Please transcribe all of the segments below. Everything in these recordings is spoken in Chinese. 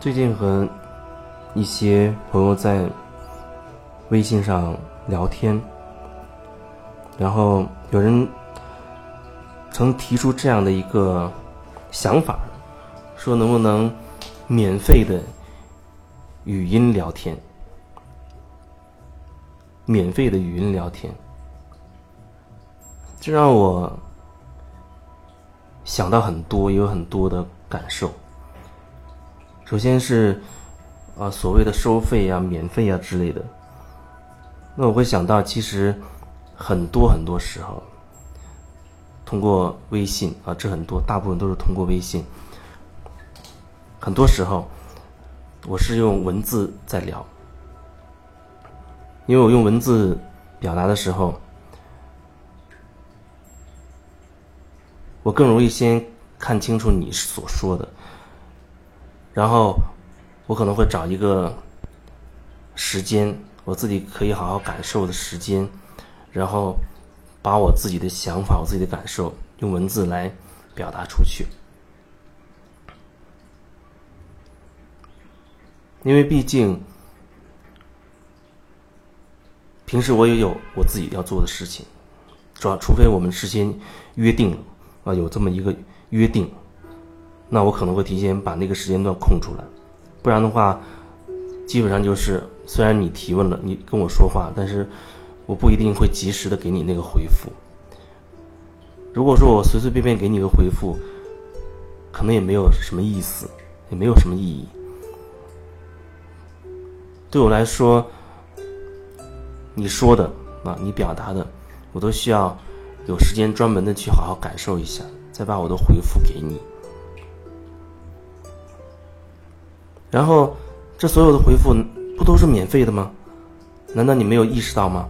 最近和一些朋友在微信上聊天，然后有人曾提出这样的一个想法，说能不能免费的语音聊天？免费的语音聊天，这让我想到很多，也有很多的感受。首先是，啊，所谓的收费呀、免费啊之类的。那我会想到，其实很多很多时候，通过微信啊，这很多大部分都是通过微信。很多时候，我是用文字在聊，因为我用文字表达的时候，我更容易先看清楚你所说的。然后，我可能会找一个时间，我自己可以好好感受的时间，然后把我自己的想法、我自己的感受用文字来表达出去。因为毕竟，平时我也有我自己要做的事情，主要？除非我们事先约定了啊，有这么一个约定。那我可能会提前把那个时间段空出来，不然的话，基本上就是虽然你提问了，你跟我说话，但是我不一定会及时的给你那个回复。如果说我随随便便给你个回复，可能也没有什么意思，也没有什么意义。对我来说，你说的啊，你表达的，我都需要有时间专门的去好好感受一下，再把我的回复给你。然后，这所有的回复不都是免费的吗？难道你没有意识到吗？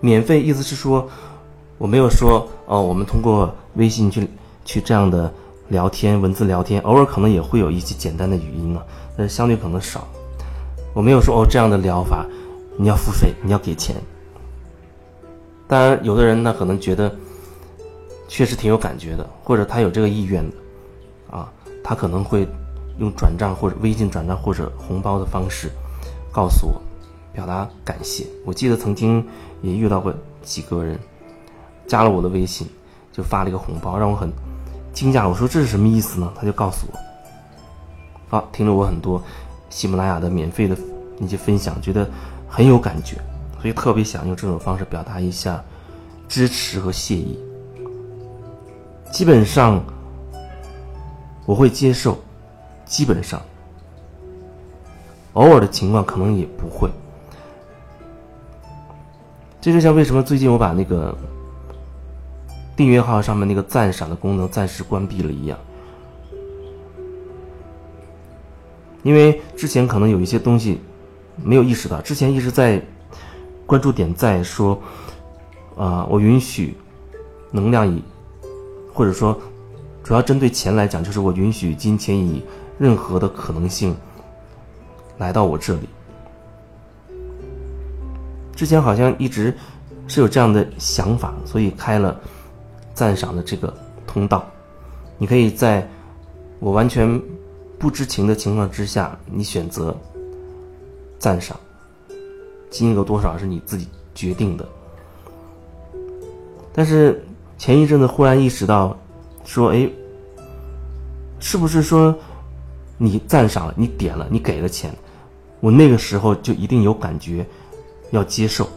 免费意思是说，我没有说哦，我们通过微信去去这样的聊天，文字聊天，偶尔可能也会有一些简单的语音啊，但是相对可能少。我没有说哦，这样的疗法你要付费，你要给钱。当然，有的人呢可能觉得确实挺有感觉的，或者他有这个意愿的。啊，他可能会用转账或者微信转账或者红包的方式告诉我，表达感谢。我记得曾经也遇到过几个人加了我的微信，就发了一个红包，让我很惊讶。我说这是什么意思呢？他就告诉我，好，听了我很多喜马拉雅的免费的那些分享，觉得很有感觉，所以特别想用这种方式表达一下支持和谢意。基本上。我会接受，基本上，偶尔的情况可能也不会。这就像为什么最近我把那个订阅号上面那个赞赏的功能暂时关闭了一样，因为之前可能有一些东西没有意识到，之前一直在关注点赞说，啊，我允许能量以，或者说。主要针对钱来讲，就是我允许金钱以任何的可能性来到我这里。之前好像一直是有这样的想法，所以开了赞赏的这个通道。你可以在我完全不知情的情况之下，你选择赞赏，金额多少是你自己决定的。但是前一阵子忽然意识到。说哎，是不是说你赞赏了，你点了，你给了钱，我那个时候就一定有感觉，要接受？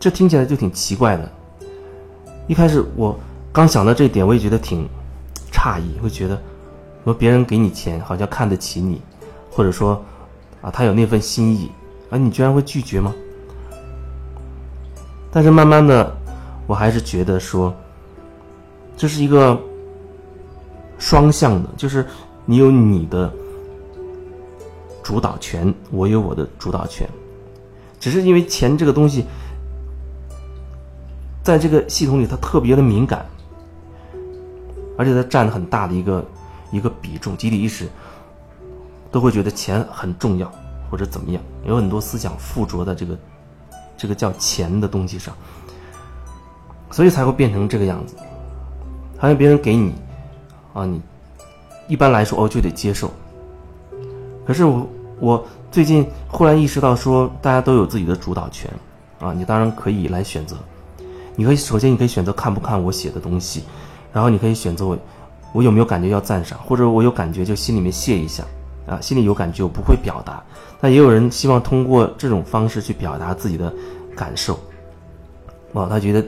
这听起来就挺奇怪的。一开始我刚想到这点，我也觉得挺诧异，会觉得说别人给你钱，好像看得起你，或者说啊他有那份心意，啊你居然会拒绝吗？但是慢慢的，我还是觉得说，这是一个双向的，就是你有你的主导权，我有我的主导权。只是因为钱这个东西，在这个系统里它特别的敏感，而且它占很大的一个一个比重，集体意识都会觉得钱很重要或者怎么样，有很多思想附着在这个。这个叫钱的东西上，所以才会变成这个样子。好像别人给你，啊，你一般来说哦就得接受。可是我我最近忽然意识到，说大家都有自己的主导权，啊，你当然可以来选择。你可以首先你可以选择看不看我写的东西，然后你可以选择我我有没有感觉要赞赏，或者我有感觉就心里面谢一下，啊，心里有感觉我不会表达。那也有人希望通过这种方式去表达自己的感受，哇，他觉得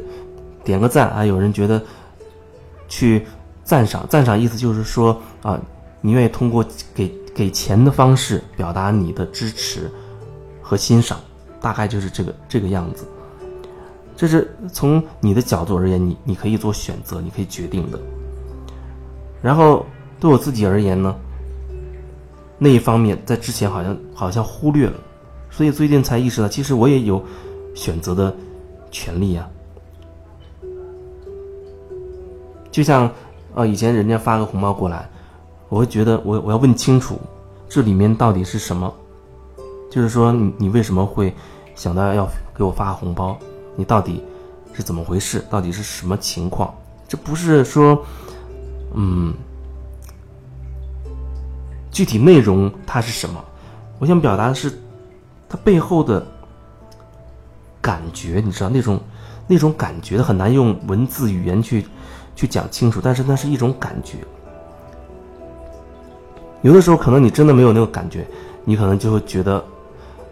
点个赞啊，有人觉得。去赞赏，赞赏意思就是说啊，你愿意通过给给钱的方式表达你的支持和欣赏，大概就是这个这个样子。这是从你的角度而言，你你可以做选择，你可以决定的。然后对我自己而言呢，那一方面在之前好像好像忽略了，所以最近才意识到，其实我也有选择的权利呀。就像，呃，以前人家发个红包过来，我会觉得我我要问清楚，这里面到底是什么？就是说，你你为什么会想到要给我发红包？你到底是怎么回事？到底是什么情况？这不是说，嗯，具体内容它是什么？我想表达的是，它背后的感觉，你知道那种那种感觉很难用文字语言去。去讲清楚，但是那是一种感觉。有的时候可能你真的没有那个感觉，你可能就会觉得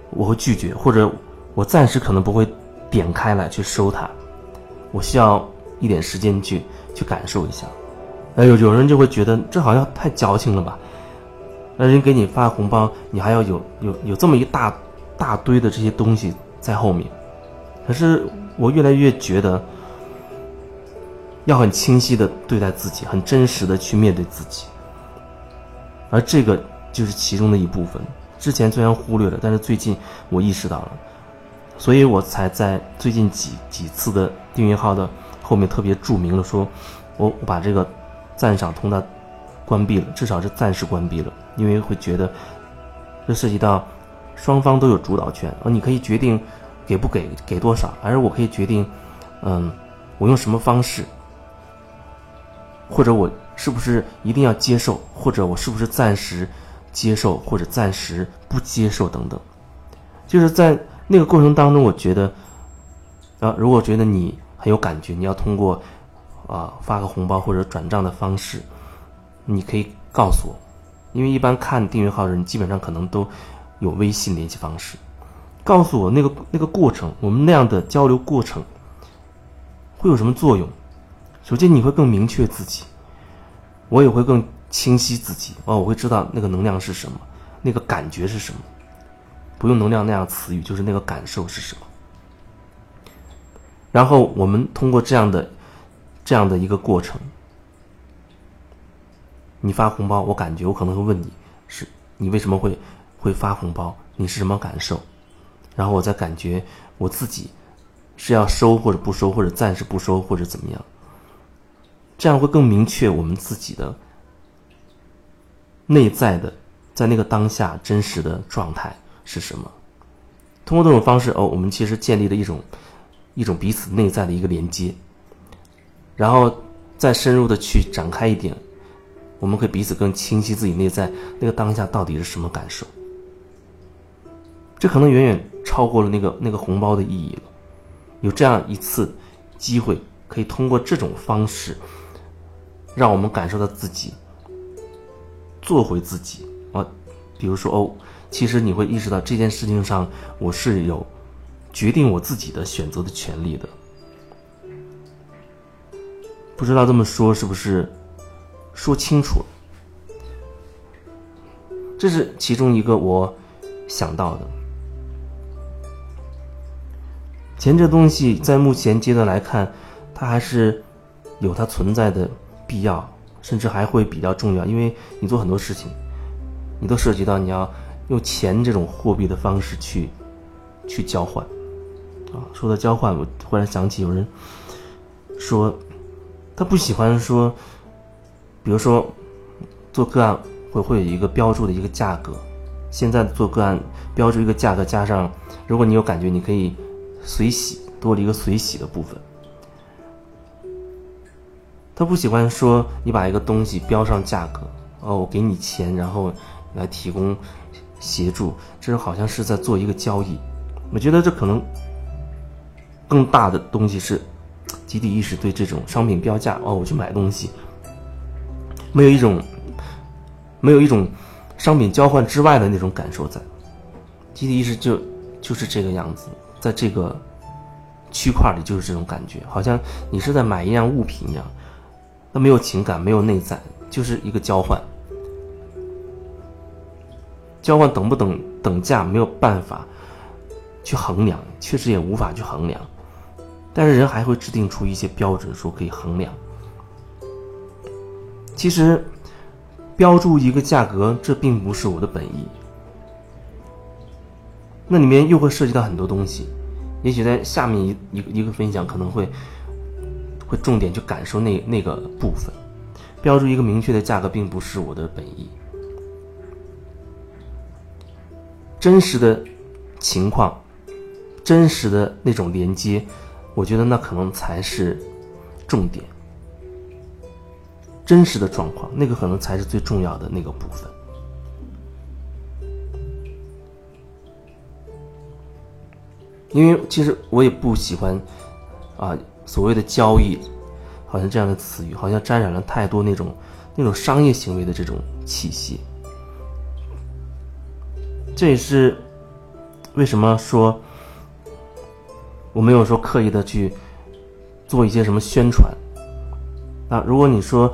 我会拒绝，或者我暂时可能不会点开来去收它，我需要一点时间去去感受一下。哎，有有人就会觉得这好像太矫情了吧？那人给你发红包，你还要有有有这么一大大堆的这些东西在后面。可是我越来越觉得。要很清晰的对待自己，很真实的去面对自己，而这个就是其中的一部分。之前虽然忽略了，但是最近我意识到了，所以我才在最近几几次的订阅号的后面特别注明了，说我我把这个赞赏通道关闭了，至少是暂时关闭了，因为会觉得这涉及到双方都有主导权，而你可以决定给不给，给多少，而我可以决定，嗯，我用什么方式。或者我是不是一定要接受？或者我是不是暂时接受，或者暂时不接受等等？就是在那个过程当中，我觉得，啊，如果觉得你很有感觉，你要通过啊发个红包或者转账的方式，你可以告诉我，因为一般看订阅号的人基本上可能都有微信联系方式，告诉我那个那个过程，我们那样的交流过程会有什么作用？首先，你会更明确自己，我也会更清晰自己哦。我会知道那个能量是什么，那个感觉是什么。不用能量那样词语，就是那个感受是什么。然后我们通过这样的这样的一个过程，你发红包，我感觉我可能会问你是你为什么会会发红包，你是什么感受？然后我再感觉我自己是要收或者不收，或者暂时不收或者怎么样。这样会更明确我们自己的内在的，在那个当下真实的状态是什么。通过这种方式，哦，我们其实建立了一种一种彼此内在的一个连接，然后再深入的去展开一点，我们可以彼此更清晰自己内在那个当下到底是什么感受。这可能远远超过了那个那个红包的意义了。有这样一次机会，可以通过这种方式。让我们感受到自己，做回自己啊！比如说哦，其实你会意识到这件事情上，我是有决定我自己的选择的权利的。不知道这么说是不是说清楚了？这是其中一个我想到的。钱这东西在目前阶段来看，它还是有它存在的。必要，甚至还会比较重要，因为你做很多事情，你都涉及到你要用钱这种货币的方式去去交换。啊，说到交换，我忽然想起有人说，他不喜欢说，比如说做个案会会有一个标注的一个价格，现在做个案标注一个价格，加上如果你有感觉，你可以随喜多了一个随喜的部分。他不喜欢说你把一个东西标上价格，哦，我给你钱，然后来提供协助，这好像是在做一个交易。我觉得这可能更大的东西是集体意识对这种商品标价，哦，我去买东西，没有一种没有一种商品交换之外的那种感受在。集体意识就就是这个样子，在这个区块里就是这种感觉，好像你是在买一样物品一样。那没有情感，没有内在，就是一个交换。交换等不等等价，没有办法去衡量，确实也无法去衡量。但是人还会制定出一些标准，说可以衡量。其实标注一个价格，这并不是我的本意。那里面又会涉及到很多东西，也许在下面一一个一个分享可能会。会重点去感受那那个部分，标注一个明确的价格，并不是我的本意。真实的情况，真实的那种连接，我觉得那可能才是重点。真实的状况，那个可能才是最重要的那个部分。因为其实我也不喜欢啊。所谓的交易，好像这样的词语，好像沾染了太多那种那种商业行为的这种气息。这也是为什么说我没有说刻意的去做一些什么宣传。啊，如果你说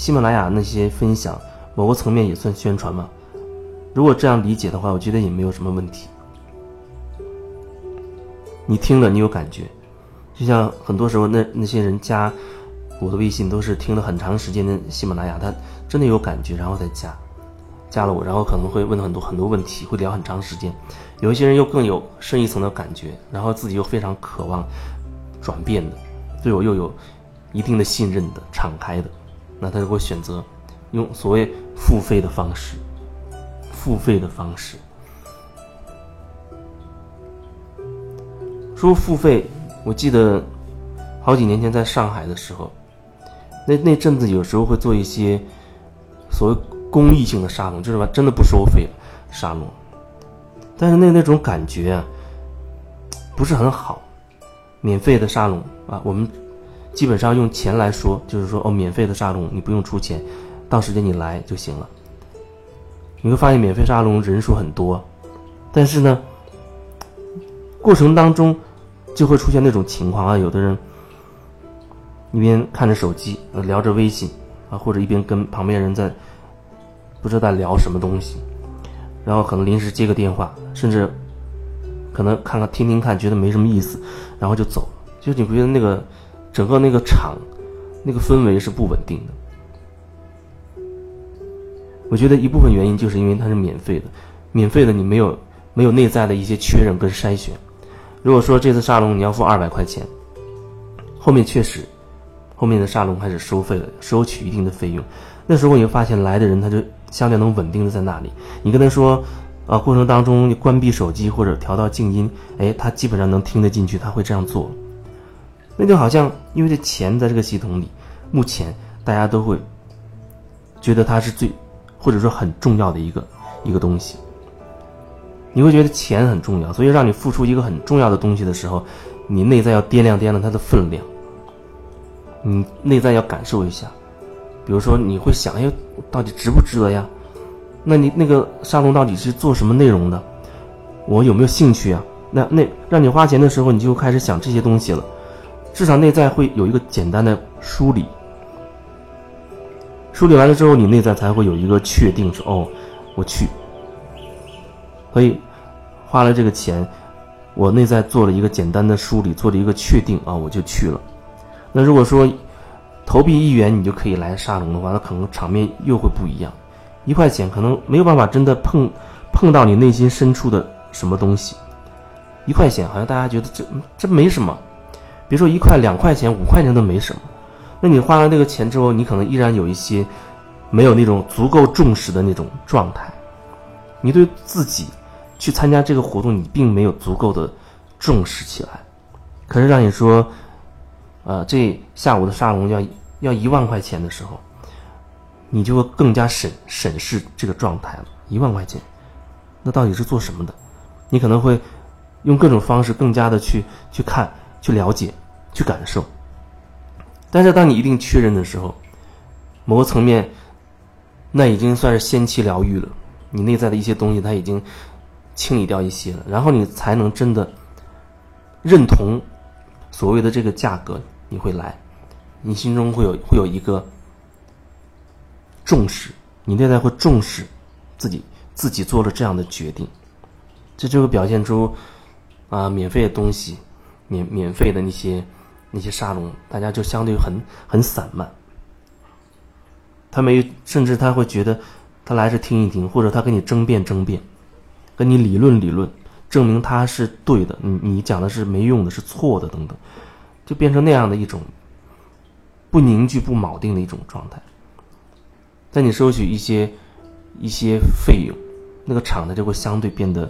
喜马拉雅那些分享，某个层面也算宣传吗？如果这样理解的话，我觉得也没有什么问题。你听了，你有感觉。就像很多时候，那那些人加我的微信都是听了很长时间的喜马拉雅，他真的有感觉，然后再加，加了我，然后可能会问很多很多问题，会聊很长时间。有一些人又更有深一层的感觉，然后自己又非常渴望转变的，对我又有一定的信任的、敞开的，那他就会选择用所谓付费的方式，付费的方式，说付费。我记得好几年前在上海的时候，那那阵子有时候会做一些所谓公益性的沙龙，就是吧，真的不收费沙龙。但是那那种感觉啊，不是很好。免费的沙龙啊，我们基本上用钱来说，就是说哦，免费的沙龙你不用出钱，到时间你来就行了。你会发现免费沙龙人数很多，但是呢，过程当中。就会出现那种情况啊，有的人一边看着手机，呃，聊着微信，啊，或者一边跟旁边人在不知道在聊什么东西，然后可能临时接个电话，甚至可能看看听听看，觉得没什么意思，然后就走。就你不觉得那个整个那个场那个氛围是不稳定的？我觉得一部分原因就是因为它是免费的，免费的你没有没有内在的一些确认跟筛选。如果说这次沙龙你要付二百块钱，后面确实，后面的沙龙开始收费了，收取一定的费用。那时候你会发现来的人他就相对能稳定的在那里。你跟他说，啊，过程当中你关闭手机或者调到静音，哎，他基本上能听得进去，他会这样做。那就好像因为这钱在这个系统里，目前大家都会觉得它是最或者说很重要的一个一个东西。你会觉得钱很重要，所以让你付出一个很重要的东西的时候，你内在要掂量掂量它的分量。你内在要感受一下，比如说你会想，哎，到底值不值得呀？那你那个沙龙到底是做什么内容的？我有没有兴趣啊？那那让你花钱的时候，你就开始想这些东西了。至少内在会有一个简单的梳理，梳理完了之后，你内在才会有一个确定，说哦，我去。所以，花了这个钱，我内在做了一个简单的梳理，做了一个确定啊，我就去了。那如果说投币一元你就可以来沙龙的话，那可能场面又会不一样。一块钱可能没有办法真的碰碰到你内心深处的什么东西。一块钱好像大家觉得这这没什么，别说一块两块钱五块钱都没什么。那你花了那个钱之后，你可能依然有一些没有那种足够重视的那种状态，你对自己。去参加这个活动，你并没有足够的重视起来。可是让你说，呃，这下午的沙龙要要一万块钱的时候，你就会更加审审视这个状态了。一万块钱，那到底是做什么的？你可能会用各种方式更加的去去看、去了解、去感受。但是当你一定确认的时候，某个层面，那已经算是先期疗愈了。你内在的一些东西，它已经清理掉一些了，然后你才能真的认同所谓的这个价格，你会来，你心中会有会有一个重视，你内在会重视自己自己做了这样的决定，这就会表现出啊免费的东西，免免费的那些那些沙龙，大家就相对很很散漫。他没，甚至他会觉得，他来这听一听，或者他跟你争辩争辩，跟你理论理论，证明他是对的，你你讲的是没用的，是错的等等，就变成那样的一种不凝聚、不铆定的一种状态。在你收取一些一些费用，那个场子就会相对变得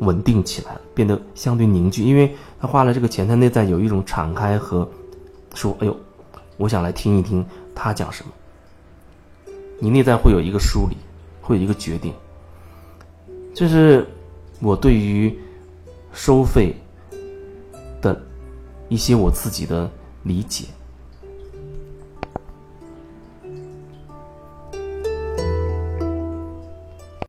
稳定起来，变得相对凝聚，因为他花了这个钱，他内在有一种敞开和说：“哎呦，我想来听一听他讲什么。”你内在会有一个梳理，会有一个决定。这是我对于收费的一些我自己的理解。